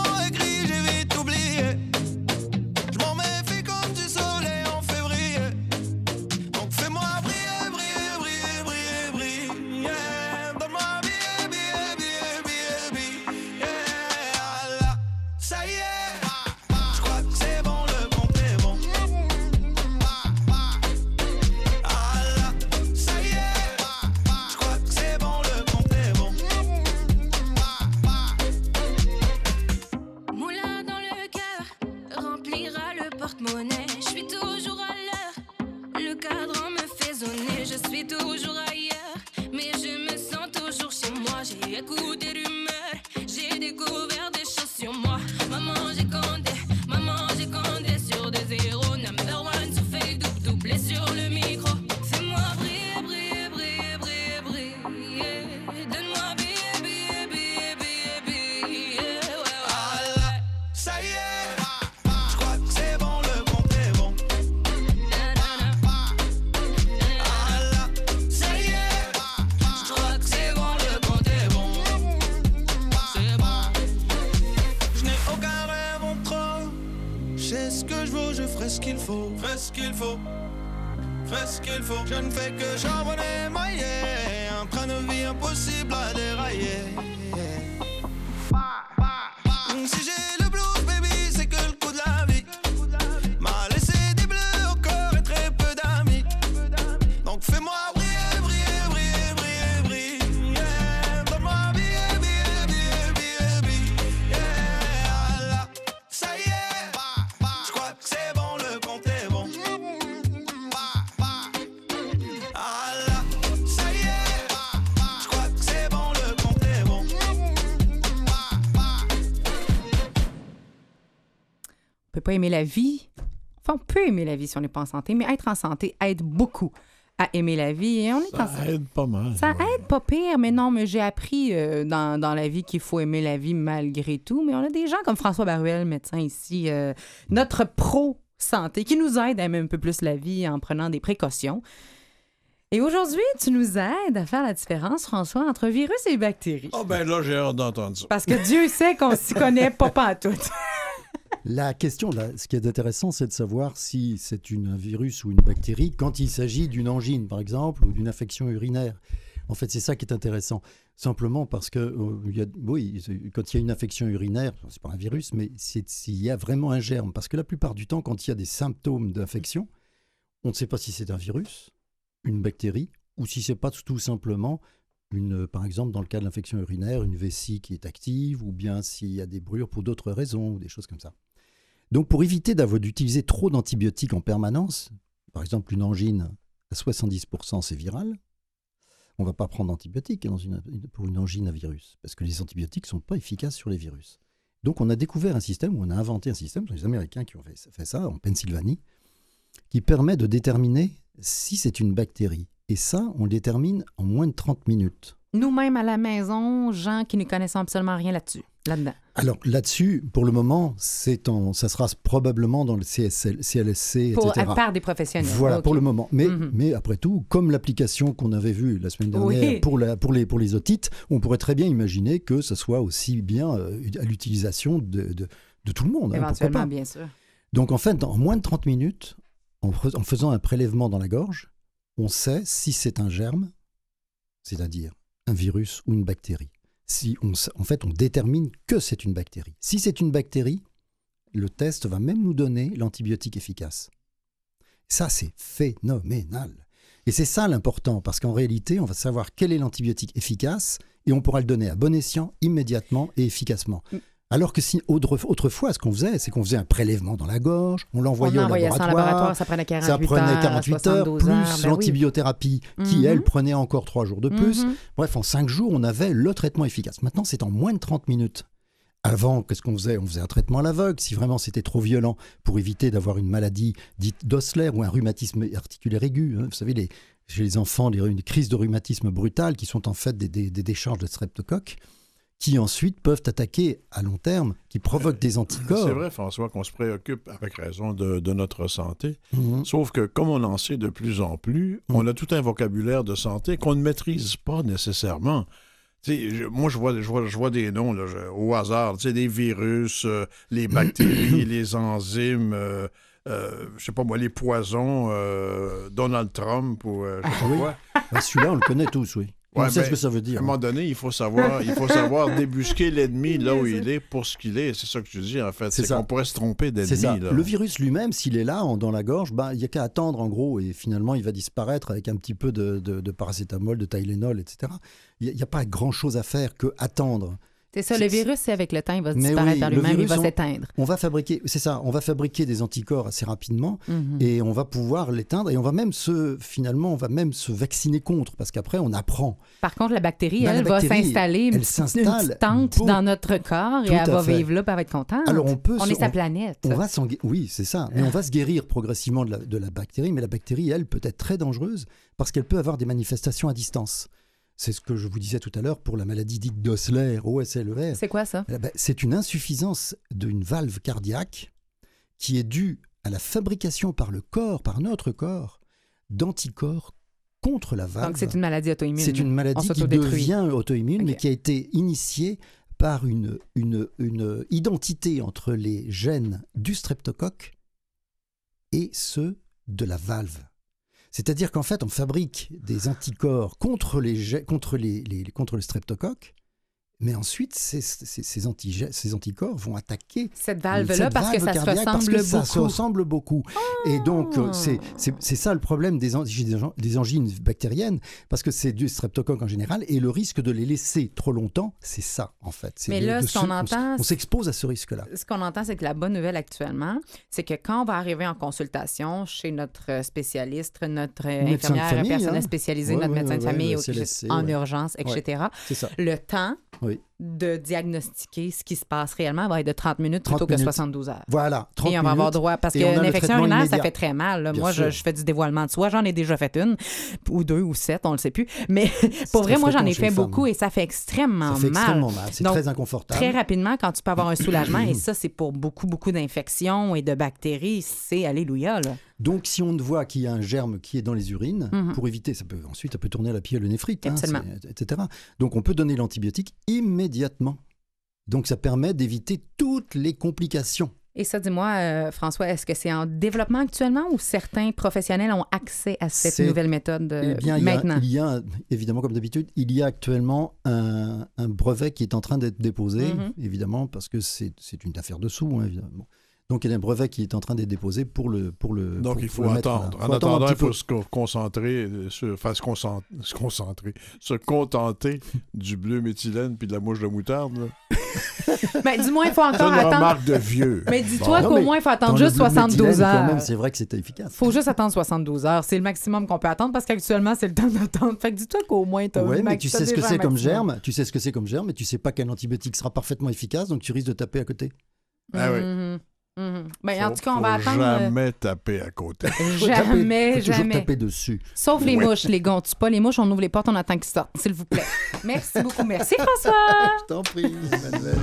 fais ce qu'il faut. Fais ce qu'il faut. Je ne fais que charbonner, mailler. Un train de vie impossible à dérailler.
Pas aimer la vie. Enfin, on peut aimer la vie si on n'est pas en santé, mais être en santé aide beaucoup à aimer la vie. Et on est en
Ça aide pas mal.
Ça
ouais.
aide pas pire, mais non, mais j'ai appris euh, dans, dans la vie qu'il faut aimer la vie malgré tout. Mais on a des gens comme François Baruel, médecin ici, euh, notre pro santé, qui nous aide à aimer un peu plus la vie en prenant des précautions. Et aujourd'hui, tu nous aides à faire la différence, François, entre virus et bactéries.
Ah ben là, j'ai hâte d'entendre ça.
Parce que Dieu sait qu'on s'y connaît pas [laughs] pas tout.
La question, là, ce qui est intéressant, c'est de savoir si c'est un virus ou une bactérie quand il s'agit d'une angine, par exemple, ou d'une infection urinaire. En fait, c'est ça qui est intéressant. Simplement parce que, euh, oui, quand il y a une infection urinaire, c'est pas un virus, mais s'il y a vraiment un germe. Parce que la plupart du temps, quand il y a des symptômes d'infection, on ne sait pas si c'est un virus, une bactérie, ou si c'est pas tout simplement par exemple, dans le cas de l'infection urinaire, une vessie qui est active, ou bien s'il y a des brûlures pour d'autres raisons, ou des choses comme ça. Donc, pour éviter d'utiliser trop d'antibiotiques en permanence, par exemple, une angine à 70% c'est viral, on ne va pas prendre d'antibiotiques pour une angine à virus, parce que les antibiotiques ne sont pas efficaces sur les virus. Donc, on a découvert un système, ou on a inventé un système, ce sont les Américains qui ont fait ça en Pennsylvanie, qui permet de déterminer si c'est une bactérie. Et ça, on le détermine en moins de 30 minutes.
Nous-mêmes à la maison, gens qui ne connaissent absolument rien là-dessus, là-dedans.
Alors là-dessus, pour le moment, c'est en, ça sera probablement dans le CSL, CLSC,
Pour,
etc.
à part des professionnels.
Voilà pour le moment. Mais,
Mhm.
mais après tout, comme l'application qu'on avait vue la semaine
Oui.
dernière pour, la, pour, les, pour les otites, on pourrait très bien imaginer que ce soit aussi bien euh, à l'utilisation de, de, de tout le monde. hein,
Éventuellement, bien sûr.
Donc en fait, en moins de 30 minutes, en faisant un prélèvement dans la gorge, on sait si c'est un germe, c'est-à-dire un virus ou une bactérie. Si en fait, on détermine que c'est une bactérie. Si c'est une bactérie, le test va même nous donner l'antibiotique efficace. Ça, c'est phénoménal. Et c'est ça l'important, parce qu'en réalité, on va savoir quel est l'antibiotique efficace et on pourra le donner à bon escient, immédiatement et efficacement. Alors que si autre- autrefois, ce qu'on faisait, c'est qu'on faisait un prélèvement dans la gorge, on l'envoyait au
ça
laboratoire,
ça prenait 48
ça prenait
heures,
48 heures,
72
plus
oui.
l'antibiothérapie, qui,
Mhm.
elle, prenait encore 3 jours de plus.
Mhm.
Bref, en 5 jours, on avait le traitement efficace. Maintenant, c'est en moins de 30 minutes. Avant, qu'est-ce qu'on faisait? On faisait un traitement à l'aveugle, si vraiment c'était trop violent, pour éviter d'avoir une maladie dite d'Osler ou un rhumatisme articulaire aigu. hein. Vous savez, les, chez les enfants, les, une crise de rhumatisme brutale, qui sont en fait des, des- des décharges de streptocoques, qui ensuite peuvent attaquer à long terme, qui provoquent des anticorps.
C'est vrai, François, qu'on se préoccupe avec raison de, de notre santé.
Mhm.
Sauf que comme on en sait de plus en plus,
Mm.
on a tout un vocabulaire de santé qu'on ne maîtrise pas nécessairement. Je- moi, je vois, je, vois, je vois des noms là, au hasard, des virus, euh, les [clears throat] bactéries, les enzymes, euh, euh, je sais pas moi, les poisons, euh, Donald Trump ou euh, je sais pas
Ah oui.
quoi.
Ah, Celui-là, on le connaît tous, oui.
Ouais,
on sait
ben,
ce que ça veut
À
dire.
un moment donné, il faut savoir, il faut savoir [laughs] débusquer l'ennemi là où il est pour ce qu'il est. C'est ça que je dis, en fait.
C'est
qu'on pourrait se tromper d'ennemi.
Le virus lui-même, s'il est là, en- dans la gorge, bah, il n'y a qu'à attendre, en gros, et finalement, il va disparaître avec un petit peu de, de- de paracétamol, de Tylenol, etc. Il n'y a, pas grand-chose à faire que attendre.
C'est ça, le virus, c'est avec le temps, il va
Mais
disparaître
oui,
par lui-même, il va s'éteindre.
On va fabriquer, c'est ça, on va fabriquer des anticorps assez rapidement,
Mhm.
et on va pouvoir l'éteindre, et on va même se, finalement, on va même se vacciner contre, parce qu'après, on apprend.
Par contre, la bactérie,
Ben, la
elle, va s'installer
elle s'installe
tente
beau-
dans notre corps et elle va
fait.
vivre là, elle va être contente.
Alors, on peut
on
se-
est sa planète.
On va oui, c'est ça. Mais on va se guérir progressivement de la, de la bactérie, mais la bactérie, elle, peut être très dangereuse parce qu'elle peut avoir des manifestations à distance. C'est ce que je vous disais tout à l'heure pour la maladie dite d'Osler, OSLER.
C'est quoi ça?
Eh ben, C'est une insuffisance d'une valve cardiaque qui est due à la fabrication par le corps, par notre corps, d'anticorps contre la valve.
Donc, c'est une maladie auto-immune.
C'est une maladie qui devient auto-immune, mais qui a été initiée par une, une, une identité entre les gènes du streptocoque et ceux de la valve. C'est-à-dire qu'en fait, on fabrique des anticorps contre, les, contre, les- contre le streptocoque, mais ensuite, ces, ces, ces antigè- ces anticorps vont attaquer
Cette valve-là, parce que
valve
ça se ressemble
que ça se
beaucoup.
ressemble beaucoup. Et donc, euh, c'est- ça le problème des, angines- des bactériennes, parce que c'est du streptocoque en général, et le risque de les laisser trop longtemps, c'est ça, en fait.
Mais
de-
là,
de
ce qu'on entend,
On s'expose à ce risque-là.
Ce qu'on entend, c'est que la bonne nouvelle actuellement, c'est que quand on va arriver en consultation chez notre spécialiste, notre
Médecin de
infirmière
famille,
personnelle
hein.
spécialisée,
Ouais,
notre
ouais,
médecin de famille
CLSC,
en urgence, etc.,
ça.
le temps
Oui.
De diagnostiquer ce qui se passe réellement va être de 30 minutes
30
plutôt que
minutes.
72 heures.
Voilà, 30
Et on va avoir droit, parce qu'une infection urinaire, ça fait très mal. Moi, je, fais du dévoilement de soi. J'en ai déjà fait une, ou deux, ou sept, on le sait plus. Mais [laughs] pour vrai, moi, j'en ai fait beaucoup et ça fait extrêmement
Ça fait
mal.
extrêmement mal. C'est très inconfortable.
Très rapidement, quand tu peux avoir un [coughs] soulagement, et ça, c'est pour beaucoup, beaucoup d'infections et de bactéries, c'est alléluia. Là.
Donc, si on voit qu'il y a un germe qui est dans les urines,
Mhm.
pour éviter, ça peut, ensuite, ça peut tourner à la pyélonéphrite, hein,
Absolument.
c'est- etc. Donc, on peut donner l'antibiotique immédiatement. Donc, ça permet d'éviter toutes les complications.
Et ça, dis-moi, euh, François, est-ce que c'est en développement actuellement ou certains professionnels ont accès à cette nouvelle méthode euh,
eh bien, il y, a,
maintenant?
il y a, évidemment, comme d'habitude, il y a actuellement un, un brevet qui est en train d'être déposé,
Mhm.
évidemment, parce que c'est c'est une affaire de sous, hein, évidemment. Donc, il y a un brevet qui est en train d'être déposé pour le. Pour le
Donc,
pour-
il faut
mettre
attendre.
Faut
En
attendre un
attendant, il
peu.
faut se co- concentrer, euh, sur, enfin, se, concent- se concentrer, se contenter du bleu méthylène puis de la mouche de moutarde. là.
Ben, du moins, il faut
C'est
encore
une
attendre.
remarque de vieux.
Mais dis-toi qu'au
mais
moins, il faut attendre juste
bleu
72
méthylène,
heures.
Quand même, c'est vrai que c'est efficace.
faut juste attendre 72 heures. C'est le maximum qu'on peut attendre parce qu'actuellement, c'est le temps d'attendre. Fait que dis-toi qu'au moins, t'as
Ouais,
un
mais tu sais ce que
déjà
c'est comme germe, tu sais ce que c'est comme germe, mais tu sais pas quel antibiotique sera parfaitement efficace, donc tu risques de taper à côté.
Ah oui.
Mhm. Ben, en tout cas, on va attendre. euh,
jamais taper à côté.
Jamais,
toujours
jamais.
taper dessus.
Sauf les
Ouais.
mouches, les gars. On tue pas les mouches, on ouvre les portes, on attend qu'ils sortent, s'il vous plaît. [laughs] Merci beaucoup. Merci, François.
Je t'en prie, Emmanuel.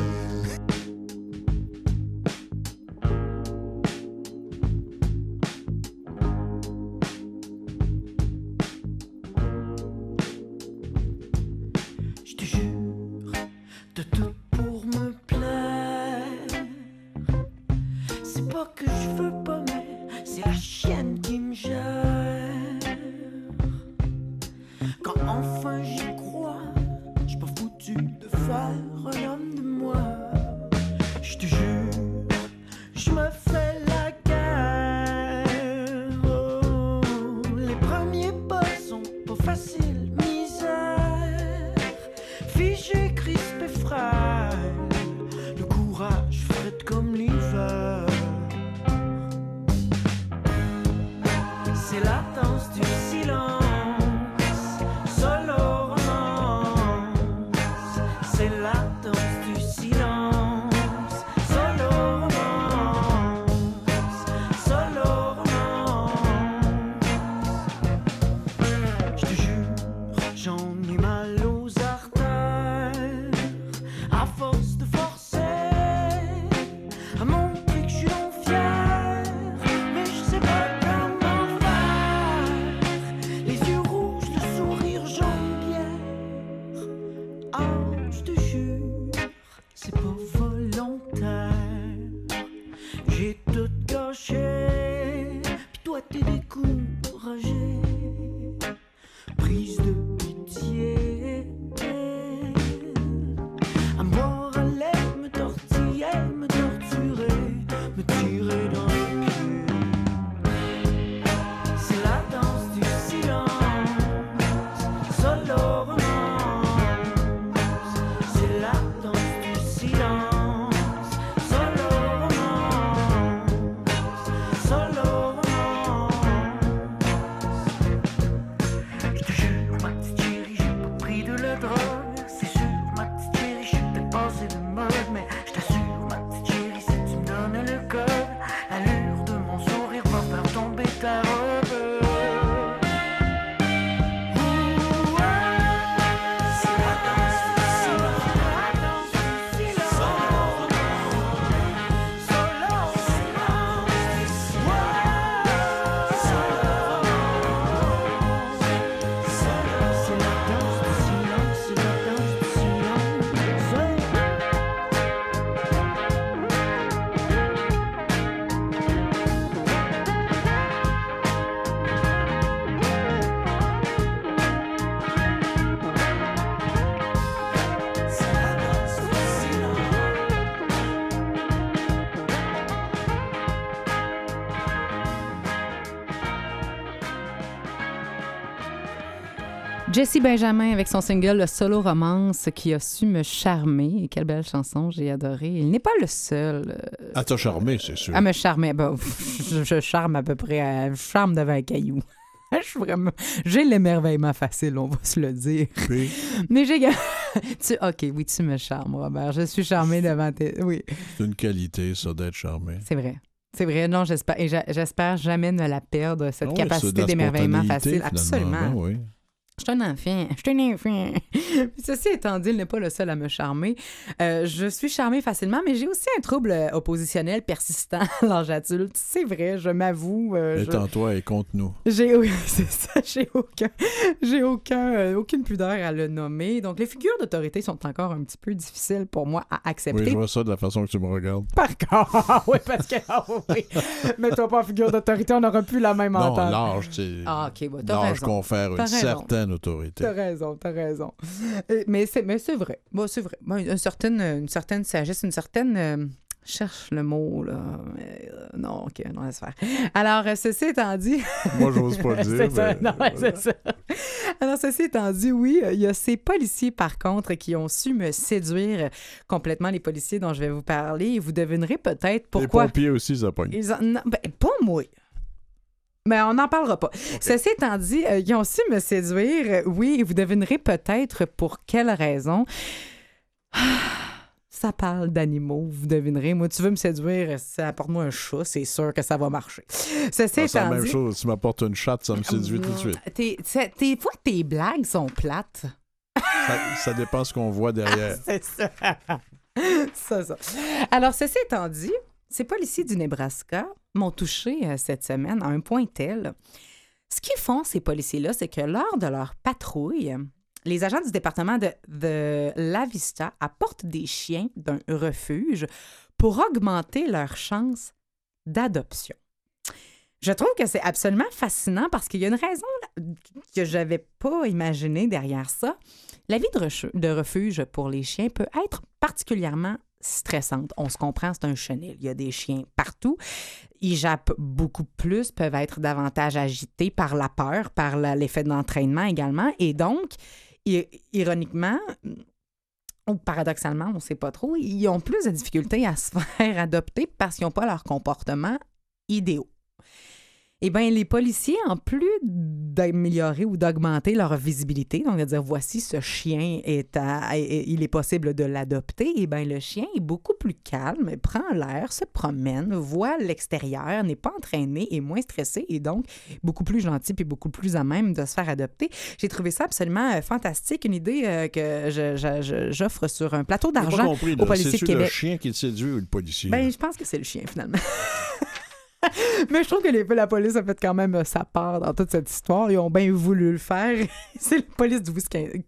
Jesse Benjamin avec son single Le Solo Romance qui a su me charmer. Et quelle belle chanson, j'ai adoré. Il n'est pas le seul euh,
À te charmer, c'est sûr.
à me charmer. Ben, [laughs] je, je charme à peu près, à- je charme devant un caillou. [laughs] Je suis vraiment. J'ai l'émerveillement facile, on va se le dire.
Puis,
Mais j'ai. [laughs] tu... Ok, oui, tu me charmes, Robert. Je suis charmée devant tes. Oui,
c'est une qualité, ça, d'être charmé.
c'est vrai. C'est vrai. Non, j'espère. Et j'espère jamais ne la perdre, cette
Ah
capacité d'émerveillement facile. Absolument.
Ben oui.
Je suis un enfant. Je suis un enfant. [laughs] Ceci étant dit, il n'est pas le seul à me charmer. Euh, je suis charmée facilement, mais j'ai aussi un trouble euh, oppositionnel persistant à l'âge adulte. C'est vrai, je m'avoue. euh, je-
Étends-toi et compte-nous.
J'ai oui, [laughs] c'est ça, j'ai aucun j'ai aucun euh, aucune pudeur à le nommer. Donc les figures d'autorité sont encore un petit peu difficiles pour moi à
Oui,
accepter.
je vois ça de la façon que tu me regardes.
Par contre, [laughs] oui, parce que ah oui. Mets-toi pas en figure d'autorité, on n'aura plus la même
Non,
entente.
l'âge, c'est.
Ah, OK, bah, t'as
L'âge
raison.
confère une
raison.
certaine autorité.
T'as raison, t'as raison. Euh, Mais c'est, mais c'est vrai. Bon, c'est vrai. Bon, une, certaine, une certaine sagesse, une certaine. euh, cherche le mot, là. mais, euh, non, OK, non, laisse faire. Alors, ceci étant dit. [laughs]
Moi, j'ose pas le dire.
c'est ça,
mais
non, ouais,
voilà.
c'est ça. Alors, ceci étant dit, oui, il y a ces policiers, par contre, qui ont su me séduire complètement, les policiers dont je vais vous parler. Et vous devinerez peut-être pourquoi.
Les pompiers aussi, ça pogne.
Ils en- ben, pas moi. Mais on n'en parlera pas. Ceci étant dit, euh, ils ont su me séduire. Oui, et vous devinerez peut-être pour quelle raison. [sighs] Ça parle d'animaux, vous devinerez. Moi, tu veux me séduire, ça apporte-moi un chat, c'est sûr que ça va marcher. Ceci
Ah, C'est la même
dit,
chose. Tu m'apportes une chatte, ça me séduit tout de suite.
T'es, des fois, tes blagues sont plates.
Ça, ça dépend ce qu'on voit [laughs] derrière.
C'est ça. [laughs] ça, ça. Alors, ceci étant dit, ces policiers du Nebraska m'ont touché euh, cette semaine à un point tel. Ce qu'ils font, ces policiers-là, c'est que lors de leur patrouille, les agents du département de, de La Vista apportent des chiens d'un refuge pour augmenter leurs chances d'adoption. Je trouve que c'est absolument fascinant parce qu'il y a une raison que j'avais pas imaginée derrière ça. La vie de refuge pour les chiens peut être particulièrement stressante. On se comprend, c'est un chenil. Il y a des chiens partout. Ils jappent beaucoup plus, peuvent être davantage agités par la peur, par l'effet d'entraînement également. Et donc, ironiquement, ou paradoxalement, on ne sait pas trop, ils ont plus de difficultés à se [laughs] faire adopter parce qu'ils n'ont pas leur comportement idéaux. Eh bien, les policiers, en plus d'améliorer ou d'augmenter leur visibilité, donc de dire voici ce chien est à, est- il est possible de l'adopter, eh bien, le chien est beaucoup plus calme, prend l'air, se promène, voit l'extérieur, n'est pas entraîné, est moins stressé et donc beaucoup plus gentil puis beaucoup plus à même de se faire adopter. J'ai trouvé ça absolument euh, fantastique, une idée euh, que j'offre sur un plateau d'argent aux policiers de
C'est-tu le chien qui te séduit ou le policier?
Ben, je pense que c'est le chien, finalement. [laughs] [laughs] Mais je trouve que les- la police a fait quand même euh, sa part dans toute cette histoire. Ils ont bien voulu le faire. [laughs] c'est la police du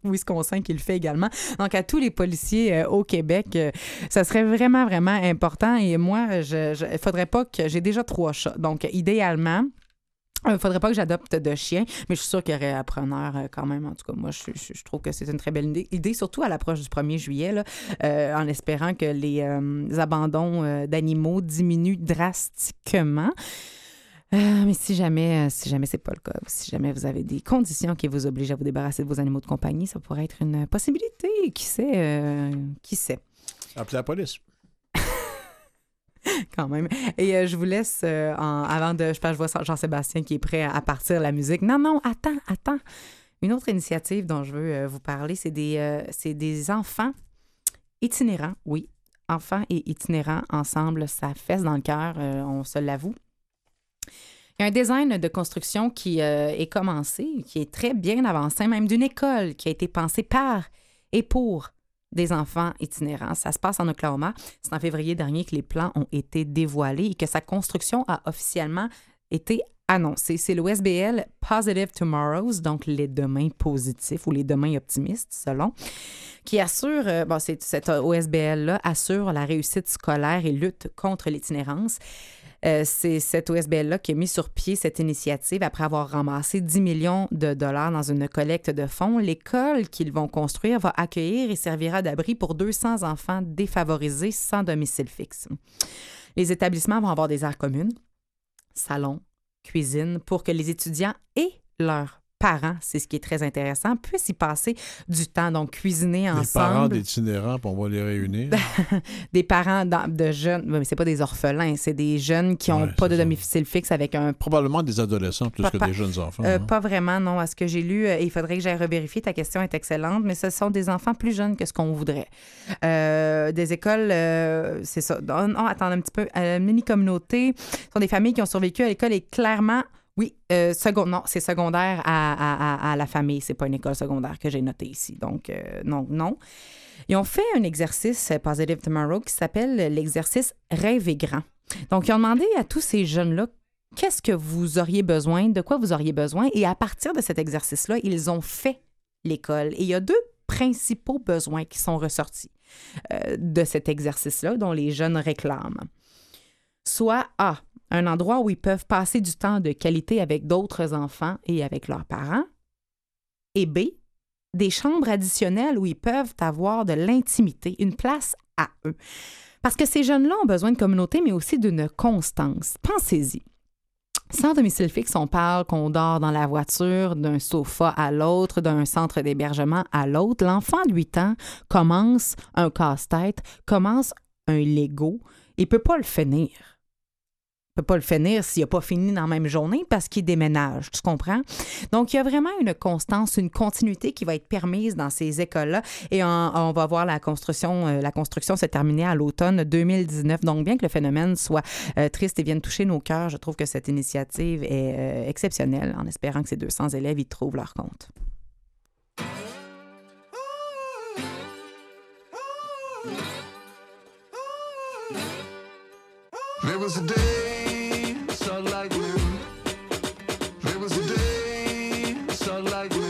Wisconsin qui le fait également. Donc, à tous les policiers euh, au Québec, euh, ça serait vraiment, vraiment important. Et moi, il faudrait pas que... J'ai déjà trois chats. Donc, idéalement... Il ne faudrait pas que j'adopte de chien, mais je suis sûre qu'il y aurait appreneur euh, quand même. En tout cas, moi, je, trouve que c'est une très belle idée, surtout à l'approche du 1er juillet, là, euh, en espérant que les euh, abandons euh, d'animaux diminuent drastiquement. Euh, mais si jamais, euh, si jamais c'est pas le cas, si jamais vous avez des conditions qui vous obligent à vous débarrasser de vos animaux de compagnie, ça pourrait être une possibilité. Qui sait, euh, qui sait?
Appelez la police. [laughs]
quand même. Et euh, je vous laisse euh, avant de. Je je vois Jean-Sébastien qui est prêt à, partir la musique. Non, non, attends, attends. Une autre initiative dont je veux euh, vous parler, c'est des, des enfants itinérants, oui. Enfants et itinérants ensemble, ça fesse dans le cœur, on se l'avoue. Il y a un design de construction qui est commencé, qui est très bien avancé, même d'une école qui a été pensée par et pour des enfants itinérants. Ça se passe en Oklahoma. C'est en février dernier que les plans ont été dévoilés et que sa construction a officiellement été annoncée. C'est l'OSBL Positive Tomorrows, donc les demains positifs ou les demains optimistes, selon, qui assure, euh, bon, cette OSBL-là assure la réussite scolaire et lutte contre l'itinérance. Euh, c'est cette OSBL-là qui a mis sur pied cette initiative après avoir ramassé 10 millions de dollars dans une collecte de fonds. L'école qu'ils vont construire va accueillir et servira d'abri pour 200 enfants défavorisés sans domicile fixe. Les établissements vont avoir des aires communes, salons, cuisine, pour que les étudiants et leurs parents, c'est ce qui est très intéressant, puissent y passer du temps, donc cuisiner
Les parents
ensemble.
d'itinérants, puis on va les réunir. [laughs]
des parents de jeunes, mais c'est pas des orphelins, c'est des jeunes qui n'ont
Ouais,
pas de
ça.
domicile fixe avec un
Probablement des adolescents plus que des jeunes enfants.
Euh,
hein.
pas vraiment, non. À ce que j'ai lu, euh, il faudrait que j'aille revérifier. Ta question est excellente, mais ce sont des enfants plus jeunes que ce qu'on voudrait. Euh, des écoles, euh, c'est ça. Non, non, attends un petit peu. Mini-communauté, ce sont des familles qui ont survécu à l'école et clairement, oui, euh, non, c'est secondaire à, la famille. C'est pas une école secondaire que j'ai notée ici. Donc, euh, non, non. Ils ont fait un exercice euh, Positive Tomorrow qui s'appelle l'exercice Rêver grand. Donc, ils ont demandé à tous ces jeunes-là qu'est-ce que vous auriez besoin, de quoi vous auriez besoin? Et à partir de cet exercice-là, ils ont fait l'école. Et il y a deux principaux besoins qui sont ressortis de cet exercice-là, dont les jeunes réclament. Soit A, un endroit où ils peuvent passer du temps de qualité avec d'autres enfants et avec leurs parents. Et B, des chambres additionnelles où ils peuvent avoir de l'intimité, une place à eux. Parce que ces jeunes-là ont besoin de communauté, mais aussi d'une constance. Pensez-y. Sans domicile fixe, on parle qu'on dort dans la voiture, d'un sofa à l'autre, d'un centre d'hébergement à l'autre. L'enfant de 8 ans commence un casse-tête, commence un Lego et peut pas le finir. Peut pas le finir s'il n'a pas fini dans la même journée parce qu'il déménage, tu comprends? Donc, il y a vraiment une constance, une continuité qui va être permise dans ces écoles-là. Et on, va voir la construction, euh, la construction se terminer à l'automne 2019. Donc, bien que le phénomène soit euh, triste et vienne toucher nos cœurs, je trouve que cette initiative est euh, exceptionnelle en espérant que ces 200 élèves y trouvent leur compte.
A day,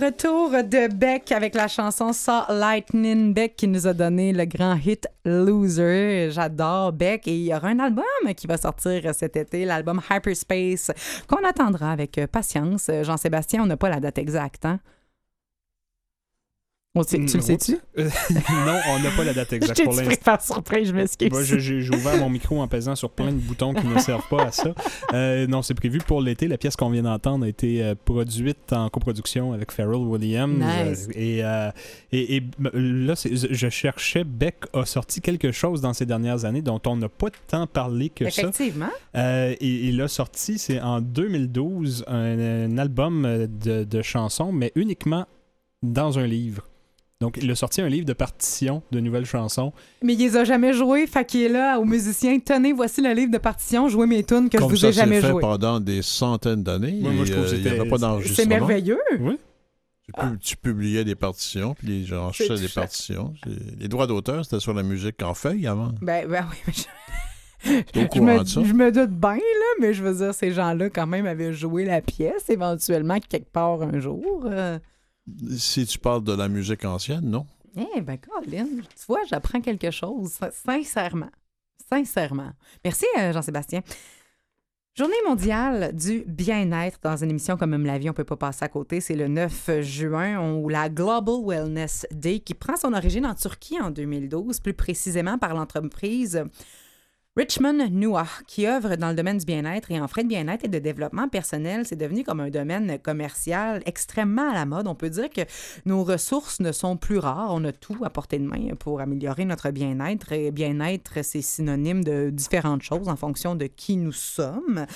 Retour de Beck avec la chanson Saw Lightning Beck qui nous a donné le grand hit Loser. J'adore Beck et il y aura un album qui va sortir cet été, l'album Hyperspace, qu'on attendra avec patience. Jean-Sébastien, on n'a pas la date exacte, hein? On sait- tu le sais-tu? [laughs]
non, on n'a pas la date exacte [laughs] pour l'instant.
faire surprise, je m'excuse.
Je- j'ai ouvert mon micro en pesant sur plein de boutons qui ne servent pas à ça. [laughs] Euh, non, c'est prévu pour l'été. La pièce qu'on vient d'entendre a été euh, produite en coproduction avec Pharrell Williams.
Nice.
Euh, et, euh, et, et, euh, là, je cherchais, Beck a sorti quelque chose dans ces dernières années dont on n'a pas tant parlé que ça.
Effectivement.
Euh, et il a sorti, c'est en 2012, un, un album euh, de, de chansons, mais uniquement dans un livre. Donc, il a sorti un livre de partitions de nouvelles chansons.
Mais il les a jamais joués, fait qu'il est là aux musiciens. Tenez, voici le livre de partition, jouez mes tunes que
Comme
je vous
ça
ai jamais
fait
jouées.
pendant des centaines d'années.
Moi, moi, je trouve que
euh, il n'y avait
c'était-
pas
C'est merveilleux.
Tu, pub- tu publiais des partitions, puis les gens achetaient des partitions. Les droits d'auteur, c'était sur la musique en feuille avant.
Ben, ben oui, mais je... [laughs] Me, je me doute bien, là, mais je veux dire, ces gens-là, quand même, avaient joué la pièce éventuellement quelque part un jour. euh.
Si tu parles de la musique ancienne, non?
Eh ben, Colin, tu vois, j'apprends quelque chose, sincèrement. Sincèrement. Merci, euh, Jean-Sébastien. Journée mondiale du bien-être dans une émission comme Même la vie, on peut pas passer à côté. C'est le 9 juin, on- la Global Wellness Day, qui prend son origine en Turquie en 2012, plus précisément par l'entreprise Richmond Noah, qui œuvre dans le domaine du bien-être et en frais de bien-être et de développement personnel. C'est devenu comme un domaine commercial extrêmement à la mode. On peut dire que nos ressources ne sont plus rares. On a tout à portée de main pour améliorer notre bien-être. Bien-être, c'est synonyme de différentes choses en fonction de qui nous sommes.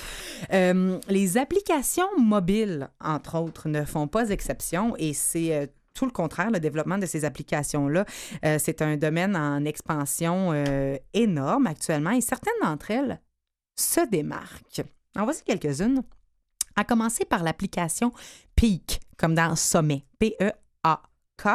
Euh, les applications mobiles, entre autres, ne font pas exception et c'est euh, tout le contraire, le développement de ces applications-là, euh, c'est un domaine en expansion euh, énorme actuellement et certaines d'entre elles se démarquent. En voici quelques-unes. À commencer par l'application Peak, comme dans Sommet, P-E-A-K.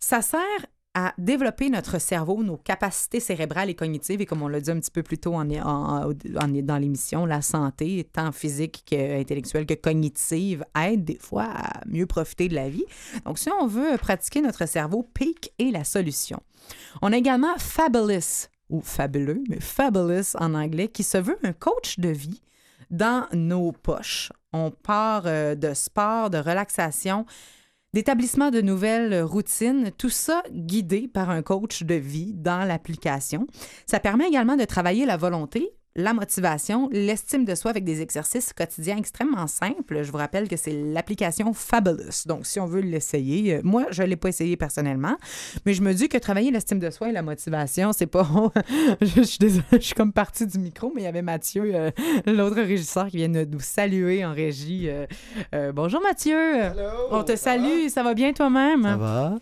Ça sert à développer notre cerveau, nos capacités cérébrales et cognitives, et comme on l'a dit un petit peu plus tôt en, en- dans l'émission, la santé, tant physique qu'intellectuelle que cognitive, aide des fois à mieux profiter de la vie. Donc, si on veut pratiquer notre cerveau, Peak est la solution. On a également Fabulous, ou fabuleux, mais Fabulous en anglais, qui se veut un coach de vie dans nos poches. On part euh, de sport, de relaxation, d'établissement de nouvelles routines, tout ça guidé par un coach de vie dans l'application. Ça permet également de travailler la volonté, la motivation, l'estime de soi avec des exercices quotidiens extrêmement simples. Je vous rappelle que c'est l'application Fabulous. Donc, si on veut l'essayer, euh, moi, je ne l'ai pas essayé personnellement, mais je me dis que travailler l'estime de soi et la motivation, c'est pas. je, [laughs] je suis désolée, je suis comme partie du micro, mais il y avait Mathieu, euh, l'autre régisseur, qui vient de nous saluer en régie. Euh, euh, bonjour Mathieu. On te salue, ça va bien toi-même?
Ça va?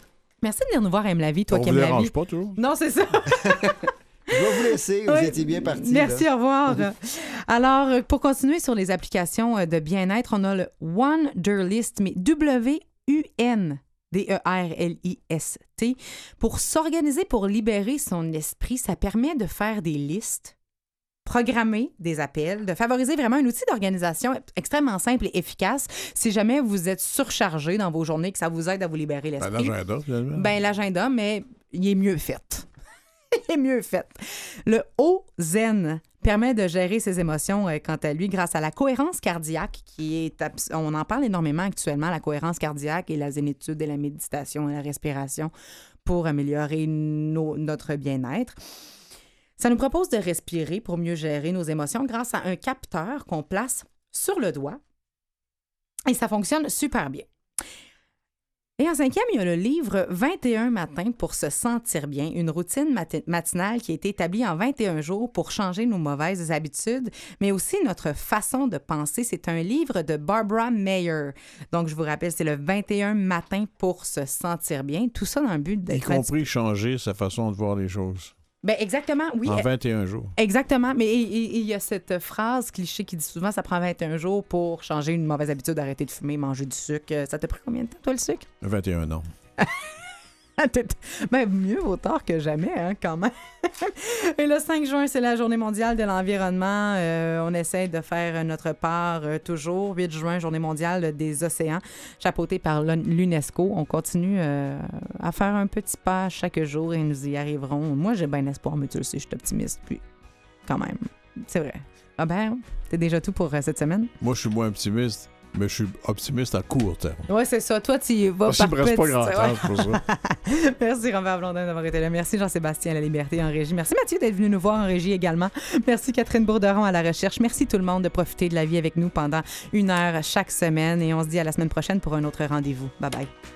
Merci de venir nous voir, aime la vie, toi
On
qui aimes la
dérange
vie.
pas toujours.
Non, c'est ça. [laughs]
Je vais vous laisser, vous
Oui.
étiez bien parti.
Merci, au revoir. [laughs] Alors, euh, pour continuer sur les applications euh, de bien-être, on a le Wonderlist, mais W-U-N. D-E-R-L-I-S-T. Pour s'organiser, pour libérer son esprit, ça permet de faire des listes, programmer des appels, de favoriser vraiment un outil d'organisation extrêmement simple et efficace si jamais vous êtes surchargé dans vos journées, que ça vous aide à vous libérer
Ben,
l'esprit.
L'agenda, finalement.
Ben, l'agenda, mais il est mieux fait. [laughs] est mieux fait. Le O-Zen permet de gérer ses émotions, euh, quant à lui, grâce à la cohérence cardiaque, qui est... On en parle énormément actuellement, la cohérence cardiaque et la zénitude et la méditation et la respiration pour améliorer notre bien-être. Ça nous propose de respirer pour mieux gérer nos émotions grâce à un capteur qu'on place sur le doigt. Et ça fonctionne super bien. Et en cinquième, il y a le livre 21 matins pour se sentir bien, une routine mati- matinale qui a été établie en 21 jours pour changer nos mauvaises habitudes, mais aussi notre façon de penser. C'est un livre de Barbara Mayer. Donc, je vous rappelle, c'est le 21 matins pour se sentir bien. Tout ça dans le but
Y
d'être... petit-
compris changer sa façon de voir les choses.
Ben, exactement, oui.
en
euh,
21 jours.
Exactement, mais il- y a cette phrase cliché qui dit souvent ça prend 21 jours pour changer une mauvaise habitude, arrêter de fumer, manger du sucre. Ça t'a pris combien de temps, toi, le sucre?
21 ans. [laughs] [laughs]
Ben, mieux vaut tard que jamais, hein, quand même. [laughs] Et le 5 juin, c'est la Journée mondiale de l'environnement. Euh, on essaie de faire notre part euh, toujours. 8 juin, Journée mondiale des océans, chapeautée par l'Un- l'UNESCO. On continue euh, à faire un petit pas chaque jour et nous y arriverons. Moi, j'ai bien espoir, mais tu le sais, je suis optimiste. Puis, quand même, c'est vrai. Robert, c'est déjà tout pour cette semaine?
Moi, je suis moins optimiste, mais je suis optimiste à court terme.
Ouais, c'est ça. Toi, tu y vas par
reste pas grand
ouais.
temps pour ça. [laughs]
Merci Robert Blondin d'avoir été là. Merci Jean-Sébastien à la Liberté en régie. Merci Mathieu d'être venu nous voir en régie également. Merci Catherine Bourderon à la recherche. Merci tout le monde de profiter de la vie avec nous pendant une heure chaque semaine. Et on se dit à la semaine prochaine pour un autre rendez-vous. Bye bye.